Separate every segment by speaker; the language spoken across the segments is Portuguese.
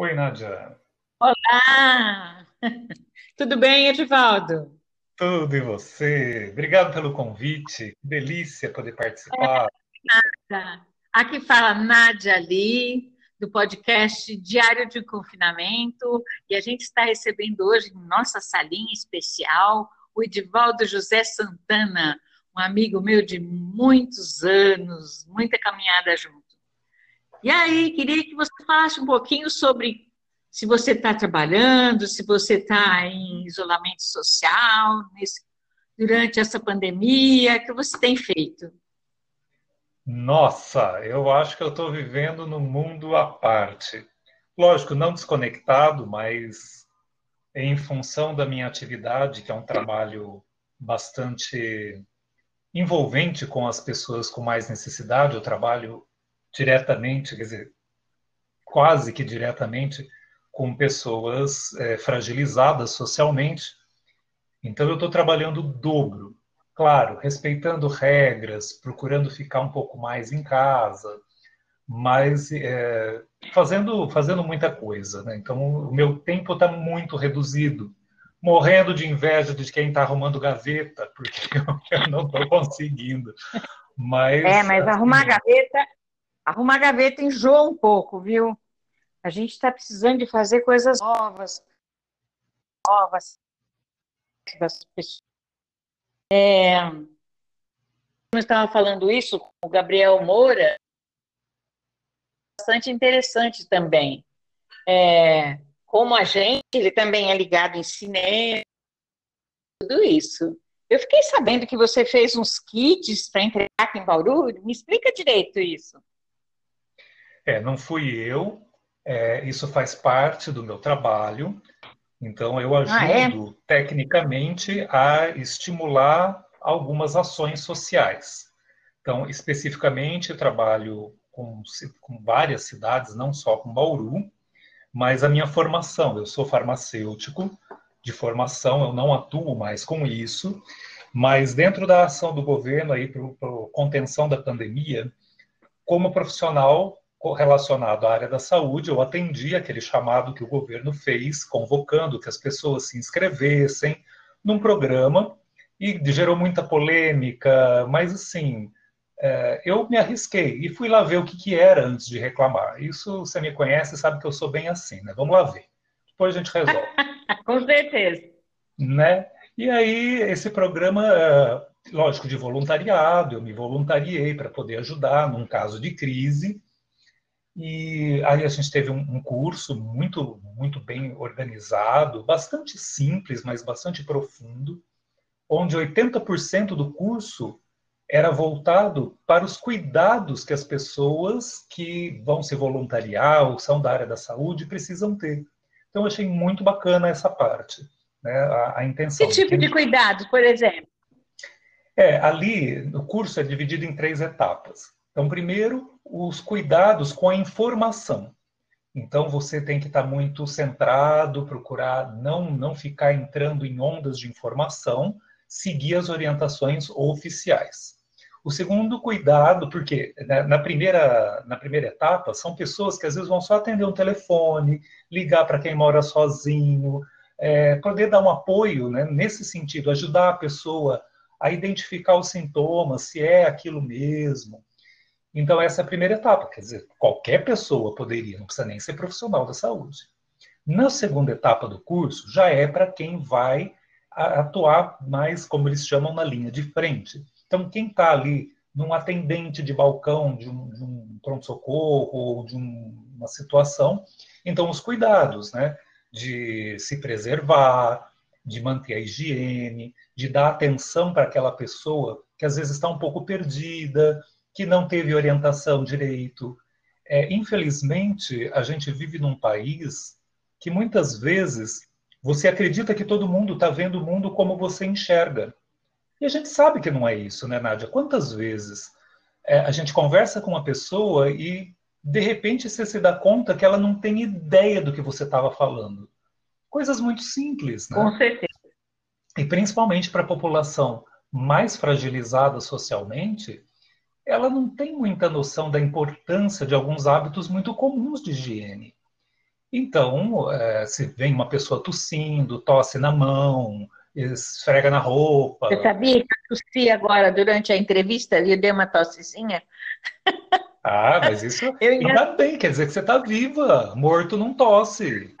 Speaker 1: Oi, Nádia.
Speaker 2: Olá! Tudo bem, Edivaldo?
Speaker 1: Tudo e você? Obrigado pelo convite. Que delícia poder participar.
Speaker 2: É, Aqui fala Nádia Ali, do podcast Diário de Confinamento, e a gente está recebendo hoje em nossa salinha especial o Edivaldo José Santana, um amigo meu de muitos anos, muita caminhada junto. E aí, queria que você falasse um pouquinho sobre se você está trabalhando, se você está em isolamento social, nesse, durante essa pandemia, o que você tem feito?
Speaker 1: Nossa, eu acho que eu estou vivendo num mundo à parte. Lógico, não desconectado, mas em função da minha atividade, que é um trabalho bastante envolvente com as pessoas com mais necessidade, eu trabalho diretamente, quer dizer, quase que diretamente com pessoas é, fragilizadas socialmente. Então, eu estou trabalhando o dobro. Claro, respeitando regras, procurando ficar um pouco mais em casa, mas é, fazendo, fazendo muita coisa. Né? Então, o meu tempo está muito reduzido. Morrendo de inveja de quem está arrumando gaveta, porque eu não estou conseguindo. Mas,
Speaker 2: é, mas assim, arrumar gaveta Arrumar gaveta enjoa um pouco, viu? A gente está precisando de fazer coisas novas, novas das pessoas. É, eu estava falando isso com o Gabriel Moura, bastante interessante também. É, como a gente, ele também é ligado em cinema, tudo isso. Eu fiquei sabendo que você fez uns kits para entregar aqui em Bauru. Me explica direito isso.
Speaker 1: É, não fui eu, é, isso faz parte do meu trabalho, então eu ajudo ah, é? tecnicamente a estimular algumas ações sociais. Então, especificamente, eu trabalho com, com várias cidades, não só com Bauru, mas a minha formação, eu sou farmacêutico de formação, eu não atuo mais com isso, mas dentro da ação do governo aí para contenção da pandemia, como profissional relacionado à área da saúde, eu atendi aquele chamado que o governo fez, convocando que as pessoas se inscrevessem num programa e gerou muita polêmica, mas assim, é, eu me arrisquei e fui lá ver o que, que era antes de reclamar. Isso você me conhece sabe que eu sou bem assim, né? Vamos lá ver. Depois a gente resolve.
Speaker 2: Com certeza.
Speaker 1: Né? E aí, esse programa, é, lógico, de voluntariado, eu me voluntariei para poder ajudar num caso de crise. E aí a gente teve um, um curso muito, muito bem organizado, bastante simples, mas bastante profundo, onde 80% do curso era voltado para os cuidados que as pessoas que vão se voluntariar ou são da área da saúde precisam ter. Então, eu achei muito bacana essa parte, né, a, a intenção.
Speaker 2: Que tipo de cuidados, por exemplo?
Speaker 1: É, ali, o curso é dividido em três etapas. Então, primeiro, os cuidados com a informação. Então, você tem que estar muito centrado, procurar não, não ficar entrando em ondas de informação, seguir as orientações oficiais. O segundo cuidado, porque né, na primeira, na primeira etapa, são pessoas que às vezes vão só atender um telefone, ligar para quem mora sozinho, é, poder dar um apoio né, nesse sentido, ajudar a pessoa a identificar os sintomas, se é aquilo mesmo, então, essa é a primeira etapa, quer dizer, qualquer pessoa poderia, não precisa nem ser profissional da saúde. Na segunda etapa do curso, já é para quem vai atuar mais, como eles chamam, na linha de frente. Então, quem está ali num atendente de balcão de um, um pronto-socorro ou de um, uma situação, então os cuidados, né? De se preservar, de manter a higiene, de dar atenção para aquela pessoa que às vezes está um pouco perdida, que não teve orientação direito. É, infelizmente, a gente vive num país que muitas vezes você acredita que todo mundo está vendo o mundo como você enxerga. E a gente sabe que não é isso, né, Nádia? Quantas vezes é, a gente conversa com uma pessoa e, de repente, você se dá conta que ela não tem ideia do que você estava falando. Coisas muito simples, né?
Speaker 2: Com certeza.
Speaker 1: E principalmente para a população mais fragilizada socialmente, ela não tem muita noção da importância de alguns hábitos muito comuns de higiene. Então, é, se vem uma pessoa tossindo, tosse na mão, esfrega na roupa.
Speaker 2: Você sabia que eu tossi agora durante a entrevista e eu dei uma tossezinha?
Speaker 1: Ah, mas isso eu ainda bem, quer dizer que você está viva. Morto não tosse.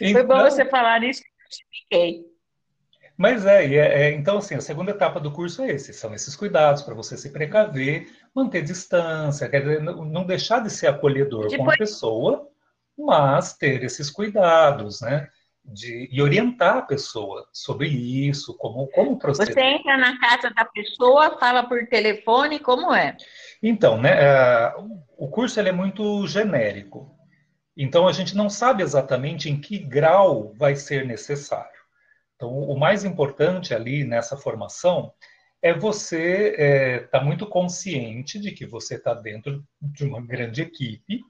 Speaker 2: Então... Foi bom então você falar isso que eu expliquei.
Speaker 1: Mas é, é, é, então assim, a segunda etapa do curso é esse, são esses cuidados para você se precaver, manter distância, quer dizer, não deixar de ser acolhedor Depois... com a pessoa, mas ter esses cuidados, né? De, e orientar a pessoa sobre isso, como, como proceder.
Speaker 2: Você entra na casa da pessoa, fala por telefone, como é?
Speaker 1: Então, né, é, o curso ele é muito genérico. Então, a gente não sabe exatamente em que grau vai ser necessário. Então, o mais importante ali nessa formação é você estar é, tá muito consciente de que você está dentro de uma grande equipe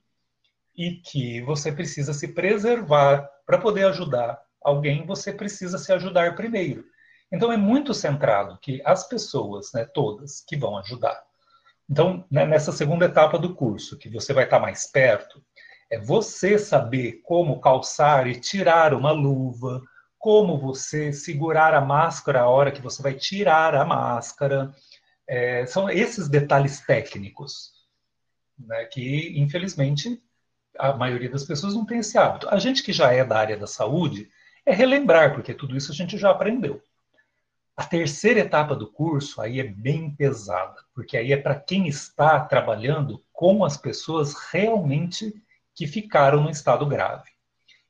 Speaker 1: e que você precisa se preservar para poder ajudar alguém. Você precisa se ajudar primeiro. Então é muito centrado que as pessoas, né, todas, que vão ajudar. Então né, nessa segunda etapa do curso, que você vai estar tá mais perto, é você saber como calçar e tirar uma luva, como você segurar a máscara a hora que você vai tirar a máscara. É, são esses detalhes técnicos, né, que infelizmente a maioria das pessoas não tem esse hábito. A gente que já é da área da saúde é relembrar, porque tudo isso a gente já aprendeu. A terceira etapa do curso aí é bem pesada, porque aí é para quem está trabalhando com as pessoas realmente que ficaram no estado grave.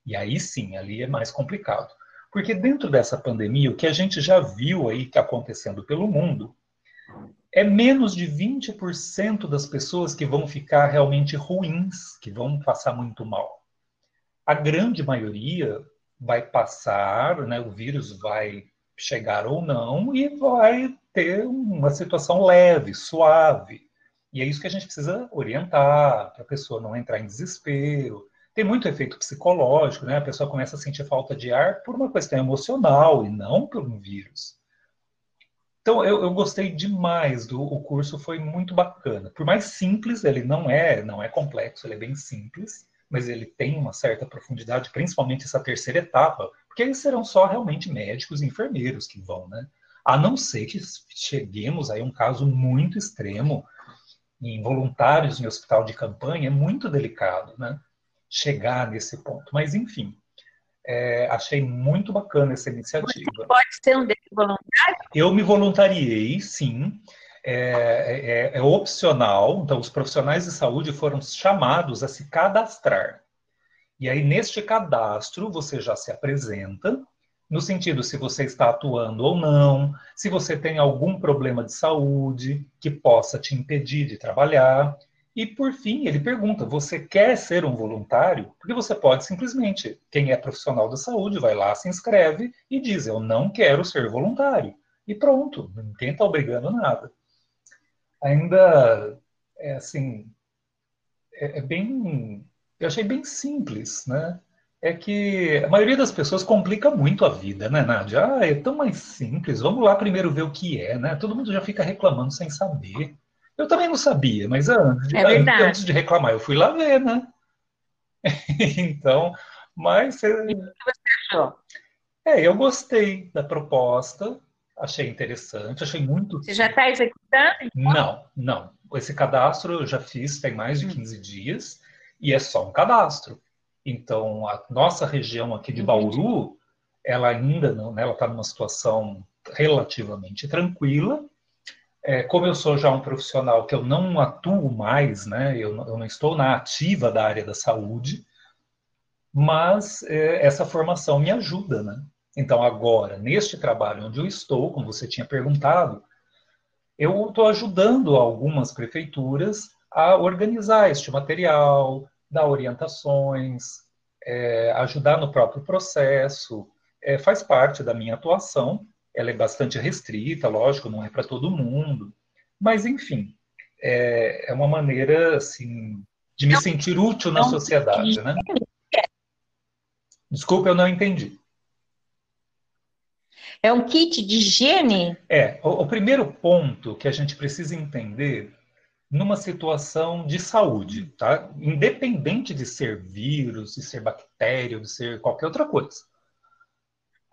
Speaker 1: E aí sim, ali é mais complicado. Porque dentro dessa pandemia, o que a gente já viu aí que acontecendo pelo mundo é menos de 20% das pessoas que vão ficar realmente ruins, que vão passar muito mal. A grande maioria vai passar, né, o vírus vai chegar ou não e vai ter uma situação leve, suave. E é isso que a gente precisa orientar, para a pessoa não entrar em desespero, tem muito efeito psicológico, né? A pessoa começa a sentir falta de ar por uma questão emocional e não por um vírus. Então, eu, eu gostei demais do o curso, foi muito bacana. Por mais simples, ele não é, não é complexo, ele é bem simples, mas ele tem uma certa profundidade, principalmente essa terceira etapa, porque eles serão só realmente médicos e enfermeiros que vão, né? A não ser que cheguemos a um caso muito extremo, em voluntários em hospital de campanha, é muito delicado, né? Chegar nesse ponto. Mas, enfim, é, achei muito bacana essa iniciativa. Você
Speaker 2: pode ser um desses voluntários?
Speaker 1: Eu me voluntariei, sim. É, é, é, opcional, então os profissionais de saúde foram chamados a se cadastrar. E aí, neste cadastro, você já se apresenta, no sentido se você está atuando ou não, se você tem algum problema de saúde que possa te impedir de trabalhar, e por fim, ele pergunta: você quer ser um voluntário? Porque você pode simplesmente, quem é profissional da saúde, vai lá, se inscreve e diz: eu não quero ser voluntário. E pronto, ninguém está obrigando nada. Ainda é assim, é, é bem, eu achei bem simples, né? É que a maioria das pessoas complica muito a vida, né, Nádia? Ah, é tão mais simples, vamos lá primeiro ver o que é, né? Todo mundo já fica reclamando sem saber. Eu também não sabia, mas antes de, é antes de reclamar, eu fui lá ver, né? então, mas.
Speaker 2: O que você achou?
Speaker 1: É, eu gostei da proposta, achei interessante, achei muito.
Speaker 2: Você já está executando?
Speaker 1: Então? Não, não. Esse cadastro eu já fiz tem mais de 15 hum. dias e é só um cadastro. Então, a nossa região aqui de Bauru, ela ainda não, né, ela está numa situação relativamente tranquila, é, como eu sou já um profissional que eu não atuo mais, né, eu, eu não estou na ativa da área da saúde, mas é, essa formação me ajuda, né? Então, agora, neste trabalho onde eu estou, como você tinha perguntado, eu estou ajudando algumas prefeituras a organizar este material, dar orientações, é, ajudar no próprio processo, é, faz parte da minha atuação ela é bastante restrita, lógico, não é para todo mundo, mas enfim, é, é, uma maneira assim de me sentir útil na sociedade, né? Desculpa, eu não entendi.
Speaker 2: É um kit de higiene?
Speaker 1: É, o, o primeiro ponto que a gente precisa entender numa situação de saúde, tá? Independente de ser vírus, de ser bactéria, de ser qualquer outra coisa.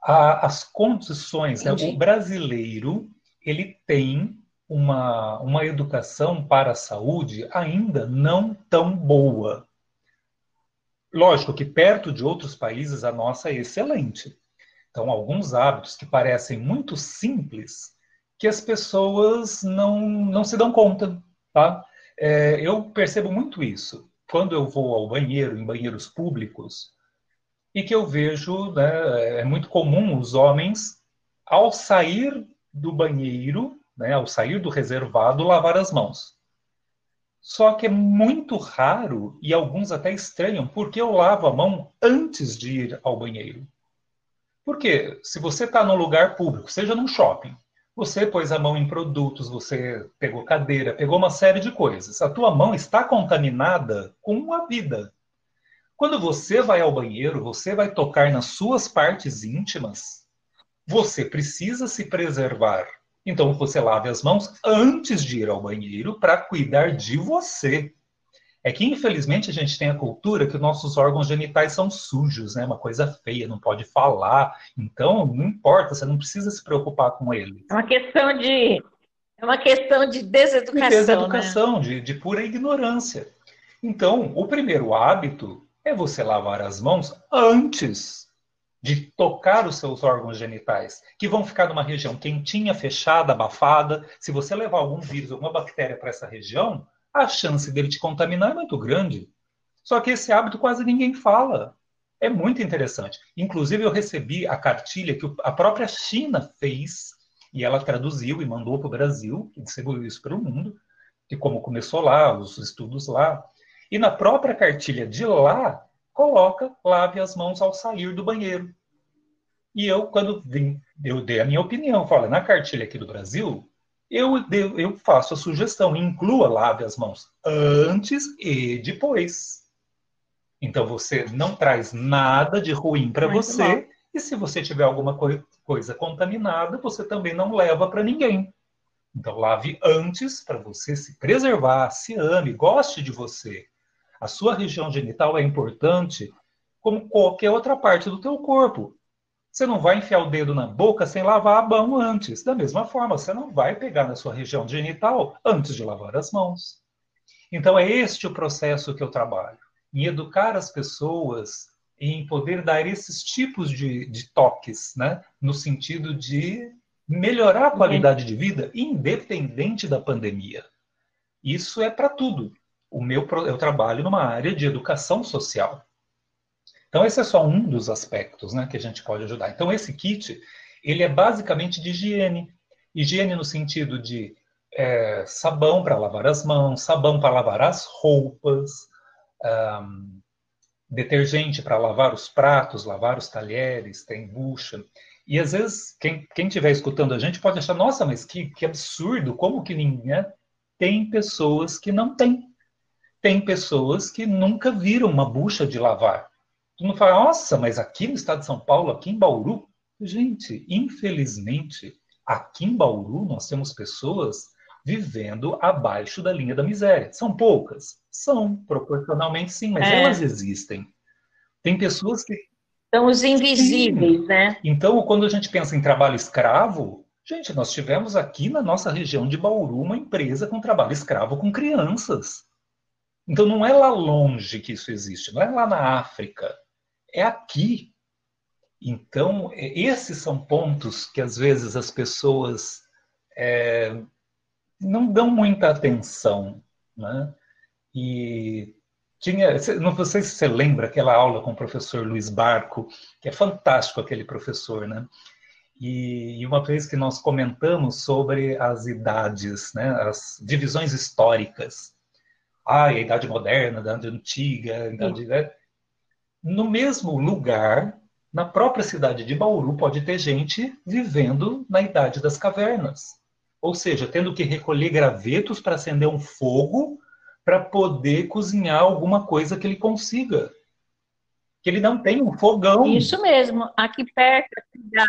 Speaker 1: A, as condições, né? o brasileiro, ele tem uma, uma educação para a saúde ainda não tão boa. Lógico que perto de outros países a nossa é excelente. Então, alguns hábitos que parecem muito simples, que as pessoas não, não se dão conta, tá? É, eu percebo muito isso quando eu vou ao banheiro, em banheiros públicos, e que eu vejo, né, é muito comum os homens, ao sair do banheiro, né, ao sair do reservado, lavar as mãos. Só que é muito raro, e alguns até estranham, porque eu lavo a mão antes de ir ao banheiro. Porque se você está num lugar público, seja num shopping, você pôs a mão em produtos, você pegou cadeira, pegou uma série de coisas. A tua mão está contaminada com a vida. Quando você vai ao banheiro, você vai tocar nas suas partes íntimas, você precisa se preservar. Então você lave as mãos antes de ir ao banheiro para cuidar de você. É que, infelizmente, a gente tem a cultura que nossos órgãos genitais são sujos, né? Uma coisa feia, não pode falar. Então, não importa, você não precisa se preocupar com ele.
Speaker 2: É uma questão de. É uma questão de deseducação.
Speaker 1: De deseducação, né? de, de pura ignorância. Então, o primeiro hábito é você lavar as mãos antes de tocar os seus órgãos genitais, que vão ficar numa região quentinha, fechada, abafada. Se você levar algum vírus, alguma bactéria para essa região, a chance dele te contaminar é muito grande. Só que esse hábito quase ninguém fala. É muito interessante. Inclusive, eu recebi a cartilha que a própria China fez, e ela traduziu e mandou para o Brasil, e distribuiu isso para o mundo, que como começou lá, os estudos lá. E na própria cartilha de lá, coloca, lave as mãos ao sair do banheiro. E eu, quando vim, eu dei a minha opinião, falo, na cartilha aqui do Brasil, eu, eu faço a sugestão, inclua lave as mãos antes e depois. Então você não traz nada de ruim para você, bom. e se você tiver alguma co coisa contaminada, você também não leva para ninguém. Então lave antes para você se preservar, se ame, goste de você. A sua região genital é importante como qualquer outra parte do teu corpo. Você não vai enfiar o dedo na boca sem lavar a mão antes. Da mesma forma, você não vai pegar na sua região genital antes de lavar as mãos. Então, é este o processo que eu trabalho, em educar as pessoas, em poder dar esses tipos de, de toques, né? no sentido de melhorar a qualidade de vida, independente da pandemia. Isso é para tudo. O meu, eu trabalho numa área de educação social. Então, esse é só um dos aspectos né, que a gente pode ajudar. Então, esse kit, ele é basicamente de higiene. Higiene no sentido de é, sabão para lavar as mãos, sabão para lavar as roupas, um, detergente para lavar os pratos, lavar os talheres, tem bucha. E às vezes, quem estiver escutando a gente pode achar, nossa, mas que, que absurdo, como que ninguém. Né? Tem pessoas que não têm. Tem pessoas que nunca viram uma bucha de lavar. Tu não fala, nossa, mas aqui no estado de São Paulo, aqui em Bauru, gente, infelizmente, aqui em Bauru nós temos pessoas vivendo abaixo da linha da miséria. São poucas? São, proporcionalmente sim, mas é. elas existem. Tem pessoas que.
Speaker 2: São os invisíveis, sim. né?
Speaker 1: Então, quando a gente pensa em trabalho escravo, gente, nós tivemos aqui na nossa região de Bauru uma empresa com trabalho escravo com crianças. Então, não é lá longe que isso existe, não é lá na África é aqui. Então, é, esses são pontos que às vezes as pessoas é, não dão muita atenção. Né? E tinha, não sei se você lembra aquela aula com o professor Luiz Barco, que é fantástico aquele professor, né? E, uma vez que nós comentamos sobre as idades, né, as divisões históricas. Ah, a idade moderna, a idade antiga, a idade, né? no mesmo lugar, na própria cidade de Bauru, pode ter gente vivendo na idade das cavernas. Ou seja, tendo que recolher gravetos para acender um fogo para poder cozinhar alguma coisa que ele consiga. Que ele não tem um fogão.
Speaker 2: Isso mesmo. Aqui perto da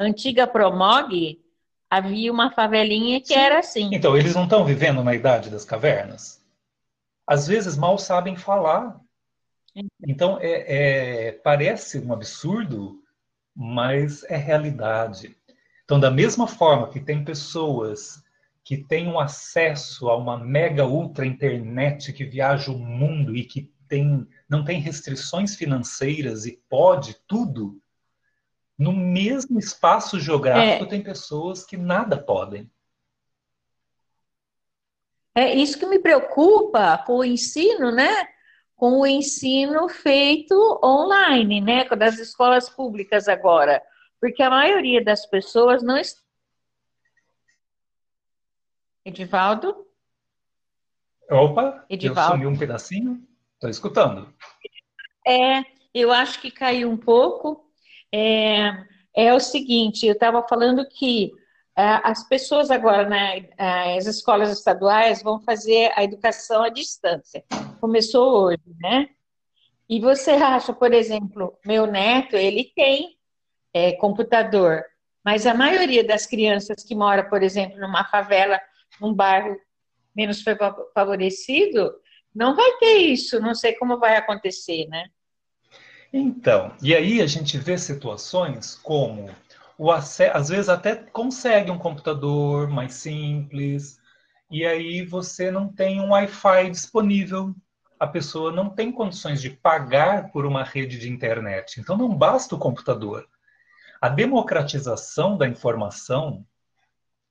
Speaker 2: antiga Promog, havia uma favelinha que Sim. era assim.
Speaker 1: Então, eles não estão vivendo na idade das cavernas? Às vezes mal sabem falar. Então, é, é, parece um absurdo, mas é realidade. Então, da mesma forma que tem pessoas que têm um acesso a uma mega ultra internet que viaja o mundo e que tem, não tem restrições financeiras e pode tudo, no mesmo espaço geográfico é. tem pessoas que nada podem.
Speaker 2: É isso que me preocupa com o ensino, né? Com o ensino feito online, né? Das escolas públicas agora. Porque a maioria das pessoas não está. Edivaldo?
Speaker 1: Opa, Edivaldo. eu sumi um pedacinho. Estou escutando.
Speaker 2: É, eu acho que caiu um pouco. É, é o seguinte, eu estava falando que as pessoas agora, né, as escolas estaduais vão fazer a educação à distância. Começou hoje, né? E você acha, por exemplo, meu neto, ele tem é, computador, mas a maioria das crianças que mora, por exemplo, numa favela, num bairro menos favorecido, não vai ter isso. Não sei como vai acontecer, né?
Speaker 1: Então, e aí a gente vê situações como o acesso, às vezes até consegue um computador mais simples, e aí você não tem um Wi-Fi disponível. A pessoa não tem condições de pagar por uma rede de internet. Então não basta o computador. A democratização da informação,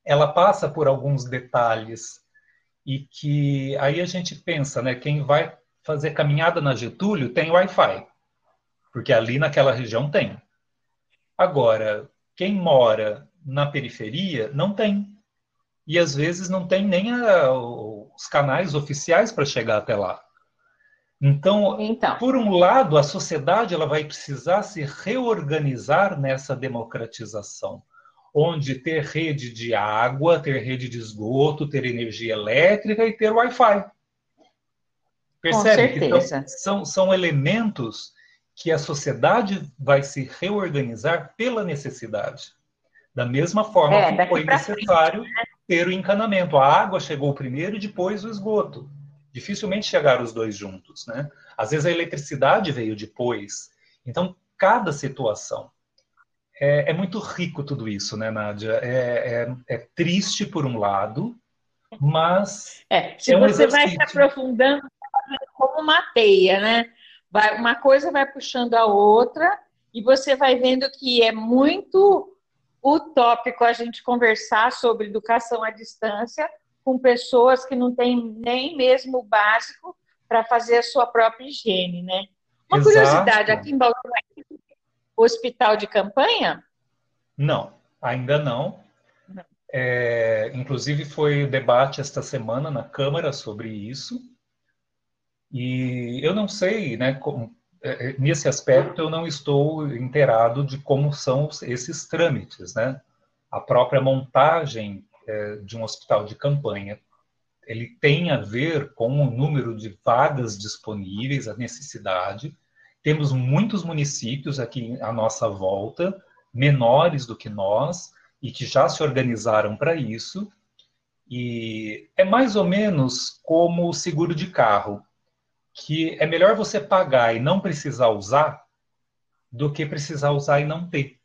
Speaker 1: ela passa por alguns detalhes e que aí a gente pensa, né, quem vai fazer caminhada na Getúlio tem Wi-Fi, porque ali naquela região tem. Agora, quem mora na periferia não tem. E às vezes não tem nem a, os canais oficiais para chegar até lá. Então, então, por um lado, a sociedade ela vai precisar se reorganizar nessa democratização, onde ter rede de água, ter rede de esgoto, ter energia elétrica e ter Wi-Fi. Percebe? Então, são, são elementos que a sociedade vai se reorganizar pela necessidade. Da mesma forma é, que foi necessário frente, né? ter o encanamento. A água chegou primeiro e depois o esgoto. Dificilmente chegaram os dois juntos, né? Às vezes a eletricidade veio depois. Então, cada situação. É, é muito rico tudo isso, né, Nádia? É, é, é triste por um lado, mas.
Speaker 2: É, se é um você exercício. vai se aprofundando como uma teia, né? Vai, uma coisa vai puxando a outra e você vai vendo que é muito utópico a gente conversar sobre educação à distância com pessoas que não têm nem mesmo o básico para fazer a sua própria higiene, né? Uma Exato. curiosidade, aqui em Baltimore, hospital de campanha?
Speaker 1: Não, ainda não. não. É, inclusive foi debate esta semana na Câmara sobre isso. E eu não sei, né, como, é, é, nesse aspecto eu não estou inteirado de como são esses trâmites, né? A própria montagem é, de um hospital de campanha, ele tem a ver com o número de vagas disponíveis, a necessidade. Temos muitos municípios aqui à nossa volta, menores do que nós, e que já se organizaram para isso. E é mais ou menos como o seguro de carro que é melhor você pagar e não precisar usar do que precisar usar e não ter.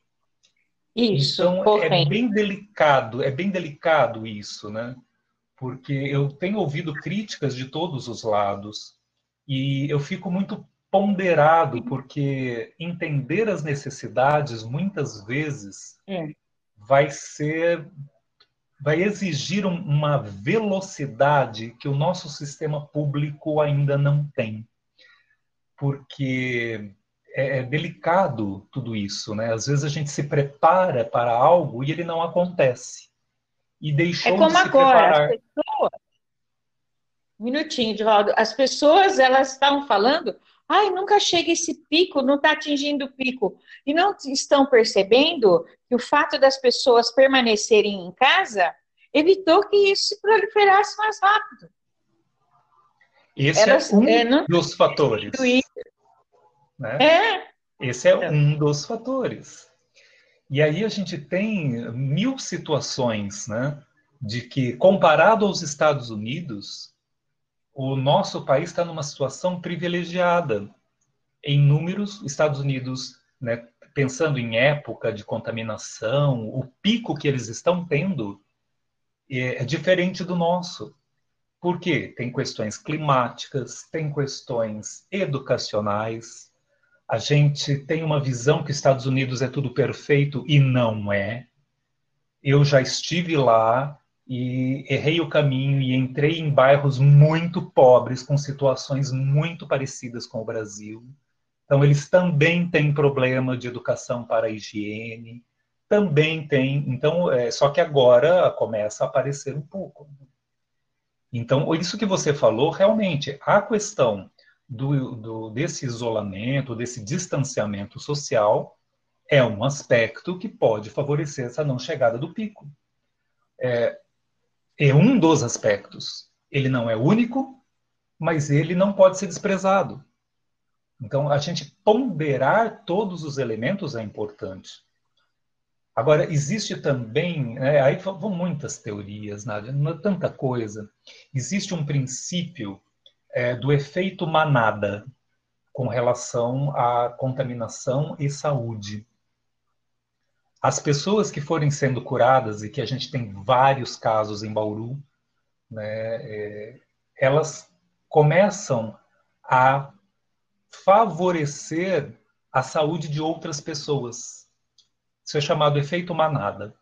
Speaker 1: Isso. Então é bem delicado, é bem delicado isso, né? Porque eu tenho ouvido críticas de todos os lados e eu fico muito ponderado porque entender as necessidades muitas vezes é. vai ser vai exigir uma velocidade que o nosso sistema público ainda não tem. Porque é, é, delicado tudo isso, né? Às vezes a gente se prepara para algo e ele não acontece. E deixou é como de se agora, preparar. As pessoas...
Speaker 2: Um minutinho, Divaldo. As pessoas, elas estavam falando, ai, nunca chega esse pico, não está atingindo o pico. E não estão percebendo que o fato das pessoas permanecerem em casa evitou que isso se proliferasse mais rápido.
Speaker 1: Esse Era, é um é, não... dos fatores. Né? É. Esse é um dos fatores. E aí a gente tem mil situações, né, de que, comparado aos Estados Unidos, o nosso país está numa situação privilegiada. Em números, Estados Unidos, né, pensando em época de contaminação, o pico que eles estão tendo é, é diferente do nosso. Por quê? Tem questões climáticas, tem questões educacionais. A gente tem uma visão que Estados Unidos é tudo perfeito e não é. Eu já estive lá e errei o caminho e entrei em bairros muito pobres, com situações muito parecidas com o Brasil. Então, eles também têm problema de educação para a higiene, também tem. Então, é, só que agora começa a aparecer um pouco. Então, isso que você falou, realmente, a questão do, do, desse isolamento, desse distanciamento social, é um aspecto que pode favorecer essa não chegada do pico. É, é um dos aspectos. Ele não é único, mas ele não pode ser desprezado. Então, a gente ponderar todos os elementos é importante. Agora, existe também, né, aí vão muitas teorias, Nádia, é tanta coisa. Existe um princípio é, do efeito manada com relação à contaminação e saúde. As pessoas que forem sendo curadas, e que a gente tem vários casos em Bauru, né, é, elas começam a favorecer a saúde de outras pessoas. Isso é chamado efeito manada.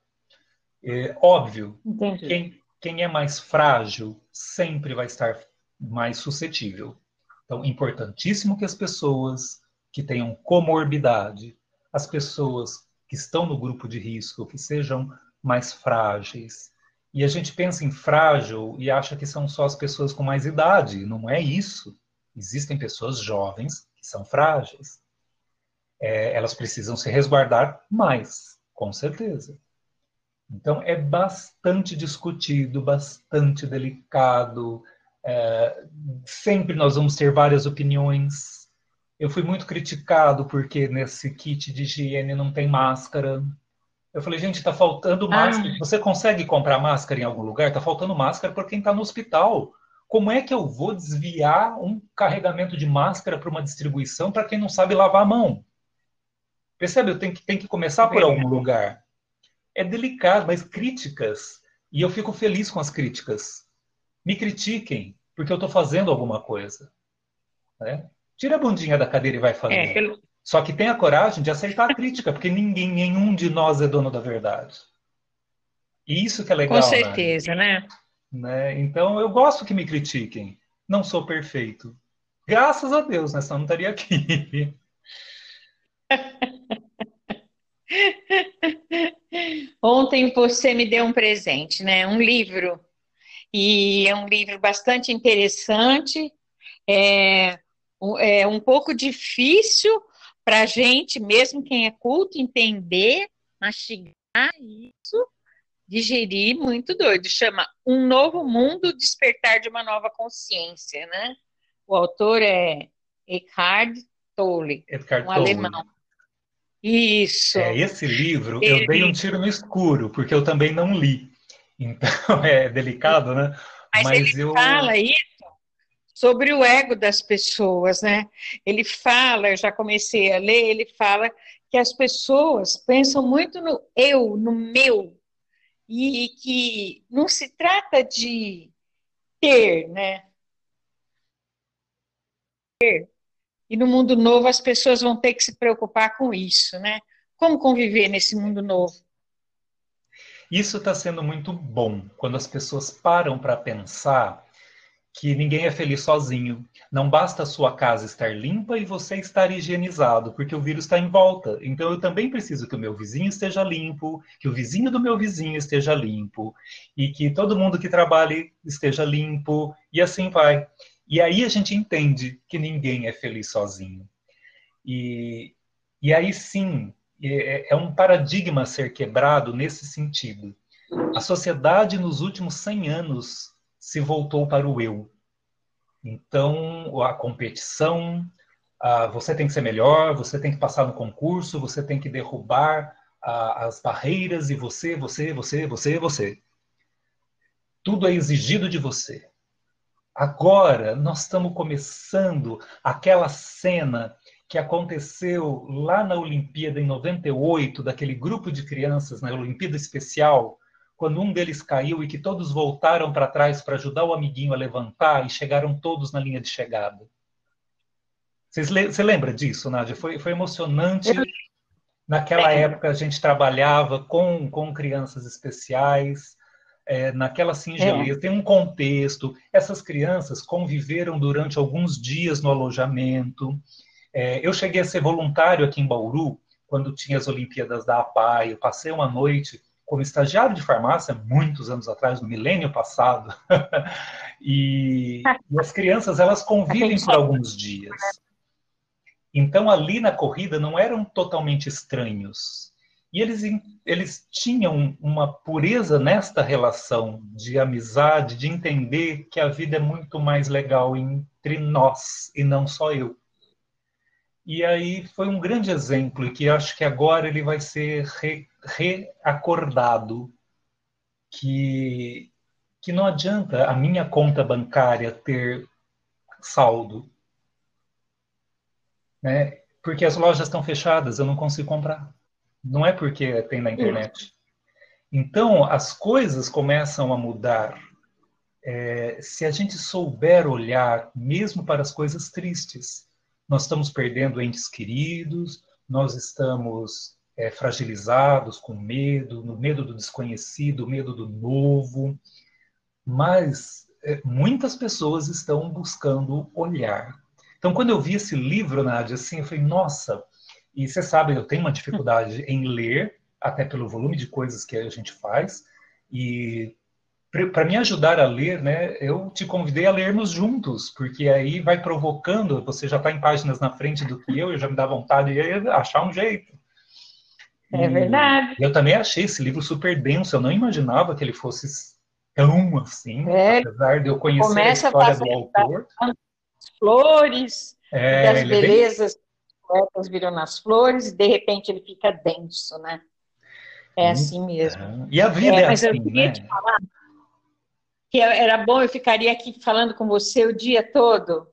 Speaker 1: É, óbvio, quem, quem é mais frágil sempre vai estar mais suscetível. Então, importantíssimo que as pessoas que tenham comorbidade, as pessoas que estão no grupo de risco, que sejam mais frágeis. E a gente pensa em frágil e acha que são só as pessoas com mais idade. Não é isso. Existem pessoas jovens que são frágeis. É, elas precisam se resguardar mais, com certeza. Então, é bastante discutido, bastante delicado. É, sempre nós vamos ter várias opiniões. Eu fui muito criticado porque nesse kit de higiene não tem máscara. Eu falei, gente, está faltando máscara. Ah. Você consegue comprar máscara em algum lugar? Está faltando máscara para quem está no hospital. Como é que eu vou desviar um carregamento de máscara para uma distribuição para quem não sabe lavar a mão? Percebe? Eu tenho que, tenho que começar por algum lugar. É delicado, mas críticas. E eu fico feliz com as críticas. Me critiquem, porque eu estou fazendo alguma coisa. Né? Tira a bundinha da cadeira e vai fazer. É, pelo... Só que tenha coragem de aceitar a crítica, porque ninguém, nenhum de nós é dono da verdade. E isso que é legal.
Speaker 2: Com né? certeza, né?
Speaker 1: né? Né? Então, eu gosto que me critiquem. Não sou perfeito. Graças a Deus, né? Senão não estaria aqui.
Speaker 2: Ontem você me deu um presente, né? Um livro. E é um livro bastante interessante. É, é um pouco difícil para a gente, mesmo quem é culto, entender, mastigar isso digerir muito doido. Chama Um Novo Mundo, Despertar de uma Nova Consciência, né? O autor é Eckhart Tolle, um Tolle. alemão. Isso.
Speaker 1: É, esse livro Ele... eu dei um tiro no escuro, porque eu também não li. Então é delicado, né?
Speaker 2: Mas, Mas ele eu... fala isso sobre o ego das pessoas, né? Ele fala, eu já comecei a ler, ele fala que as pessoas pensam muito no eu, no meu, e que não se trata de ter, né? Ter. E no mundo novo as pessoas vão ter que se preocupar com isso, né? Como conviver nesse mundo novo?
Speaker 1: Isso está sendo muito bom quando as pessoas param para pensar que ninguém é feliz sozinho. Não basta a sua casa estar limpa e você estar higienizado, porque o vírus está em volta. Então eu também preciso que o meu vizinho esteja limpo, que o vizinho do meu vizinho esteja limpo, e que todo mundo que trabalhe esteja limpo, e assim vai. E aí a gente entende que ninguém é feliz sozinho. E, e aí sim, é, é um paradigma ser quebrado nesse sentido. A sociedade nos últimos 100 anos se voltou para o eu. Então, a competição, você tem que ser melhor, você tem que passar no concurso, você tem que derrubar a, as barreiras e você, você, você, você, você. Tudo é exigido de você. Agora nós estamos começando aquela cena que aconteceu lá na Olimpíada em 98, daquele grupo de crianças na Olimpíada Especial, quando um deles caiu e que todos voltaram para trás para ajudar o amiguinho a levantar e chegaram todos na linha de chegada. Você lembra disso, Nádia? Foi, foi emocionante. Naquela época a gente trabalhava com, com crianças especiais, é, naquela singeleza, é. tem um contexto. Essas crianças conviveram durante alguns dias no alojamento. É, eu cheguei a ser voluntário aqui em Bauru, quando tinha as Olimpíadas da APAI. Eu passei uma noite como estagiário de farmácia, muitos anos atrás, no milênio passado. e, e, as crianças, elas convivem por alguns dias. Então, ali na corrida, não eram totalmente estranhos. E eles, eles tinham uma pureza nesta relação de amizade, de entender que a vida é muito mais legal entre nós e não só eu. E aí foi um grande exemplo, e que acho que agora ele vai ser re, reacordado, que, que não adianta a minha conta bancária ter saldo, né? porque as lojas estão fechadas, eu não consigo comprar. Não é porque tem na internet. Então, as coisas começam a mudar. É, se a gente souber olhar mesmo para as coisas tristes, nós estamos perdendo entes queridos, nós estamos é, fragilizados com medo, no medo do desconhecido, medo do novo, mas é, muitas pessoas estão buscando olhar. Então, quando eu vi esse livro, Nádia, assim, eu falei, nossa, e você sabe, eu tenho uma dificuldade em ler, até pelo volume de coisas que a gente faz. E para me ajudar a ler, né, eu te convidei a lermos juntos, porque aí vai provocando, você já está em páginas na frente do que eu, eu já me dá vontade de achar um jeito.
Speaker 2: É verdade.
Speaker 1: eu também achei esse livro super denso, eu não imaginava que ele fosse tão assim, é, apesar de eu conhecer a história do autor.
Speaker 2: Flores, é, das belezas poetas viram nas flores e de repente ele fica denso, né? É assim mesmo.
Speaker 1: E a vida é, é mas assim, eu queria né? te falar
Speaker 2: que era bom, eu ficaria aqui falando com você o dia todo,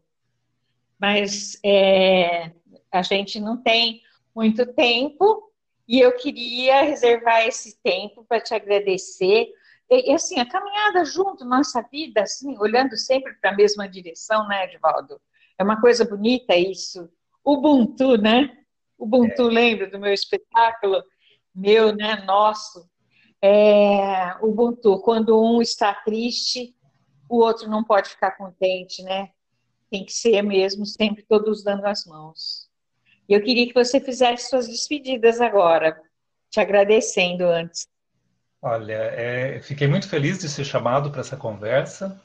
Speaker 2: mas é, a gente não tem muito tempo e eu queria reservar esse tempo para te agradecer. E, assim, a caminhada junto, nossa vida, assim, olhando sempre para a mesma direção, né, Edvaldo? É uma coisa bonita isso. Ubuntu, né? Ubuntu, é. lembra do meu espetáculo? Meu, né? Nosso. É, Ubuntu, quando um está triste, o outro não pode ficar contente, né? Tem que ser mesmo, sempre todos dando as mãos. E eu queria que você fizesse suas despedidas agora, te agradecendo antes.
Speaker 1: Olha, é, fiquei muito feliz de ser chamado para essa conversa.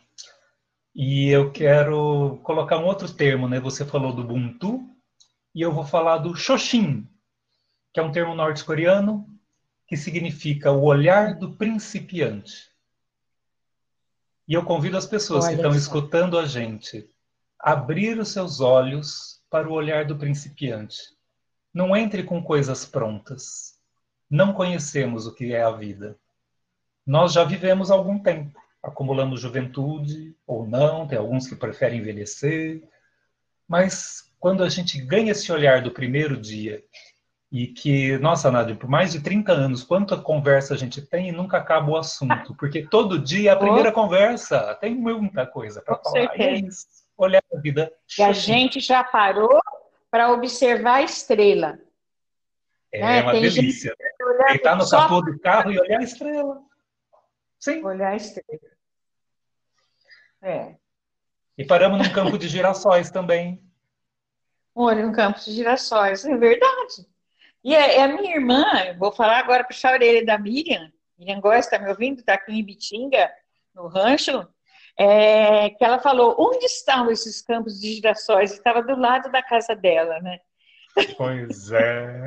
Speaker 1: E eu quero colocar um outro termo, né? Você falou do Ubuntu, e eu vou falar do Shoshin, que é um termo norte-coreano que significa o olhar do principiante. E eu convido as pessoas Olha que estão escutando a gente abrir os seus olhos para o olhar do principiante. Não entre com coisas prontas. Não conhecemos o que é a vida. Nós já vivemos algum tempo, acumulando juventude ou não, tem alguns que preferem envelhecer, mas quando a gente ganha esse olhar do primeiro dia e que, nossa, Nádia, por mais de 30 anos, quanta conversa a gente tem e nunca acaba o assunto, porque todo dia é a primeira oh. conversa, tem muita coisa para falar. Certeza. E é isso, olhar a vida.
Speaker 2: E a gente já parou para observar a estrela.
Speaker 1: É né? uma tem delícia. Deitar no capô do carro e olhar a estrela. Sim.
Speaker 2: Olhar a estrela. É.
Speaker 1: E paramos num campo de girassóis também.
Speaker 2: Olha, no campo de girassóis, é verdade. E a, é, é a minha irmã, vou falar agora, puxar a orelha da Miriam, Miriam gosta, está me ouvindo? Está aqui em Bitinga, no rancho, é, que ela falou, onde estão esses campos de girassóis? Estava do lado da casa dela, né?
Speaker 1: Pois é.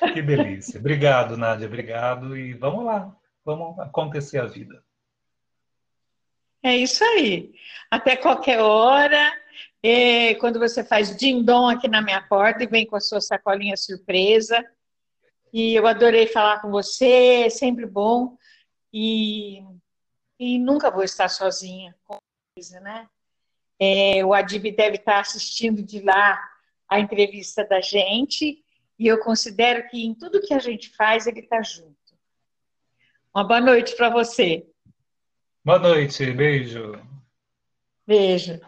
Speaker 1: que delícia. Obrigado, Nádia, obrigado. E vamos lá, vamos acontecer a vida.
Speaker 2: É isso aí. Até qualquer hora. E quando você faz dindom aqui na minha porta e vem com a sua sacolinha surpresa, E eu adorei falar com você, é sempre bom. E, e nunca vou estar sozinha, com certeza, né? É, o Adib deve estar assistindo de lá a entrevista da gente, e eu considero que em tudo que a gente faz, ele está junto. Uma boa noite para você.
Speaker 1: Boa noite, beijo.
Speaker 2: Beijo.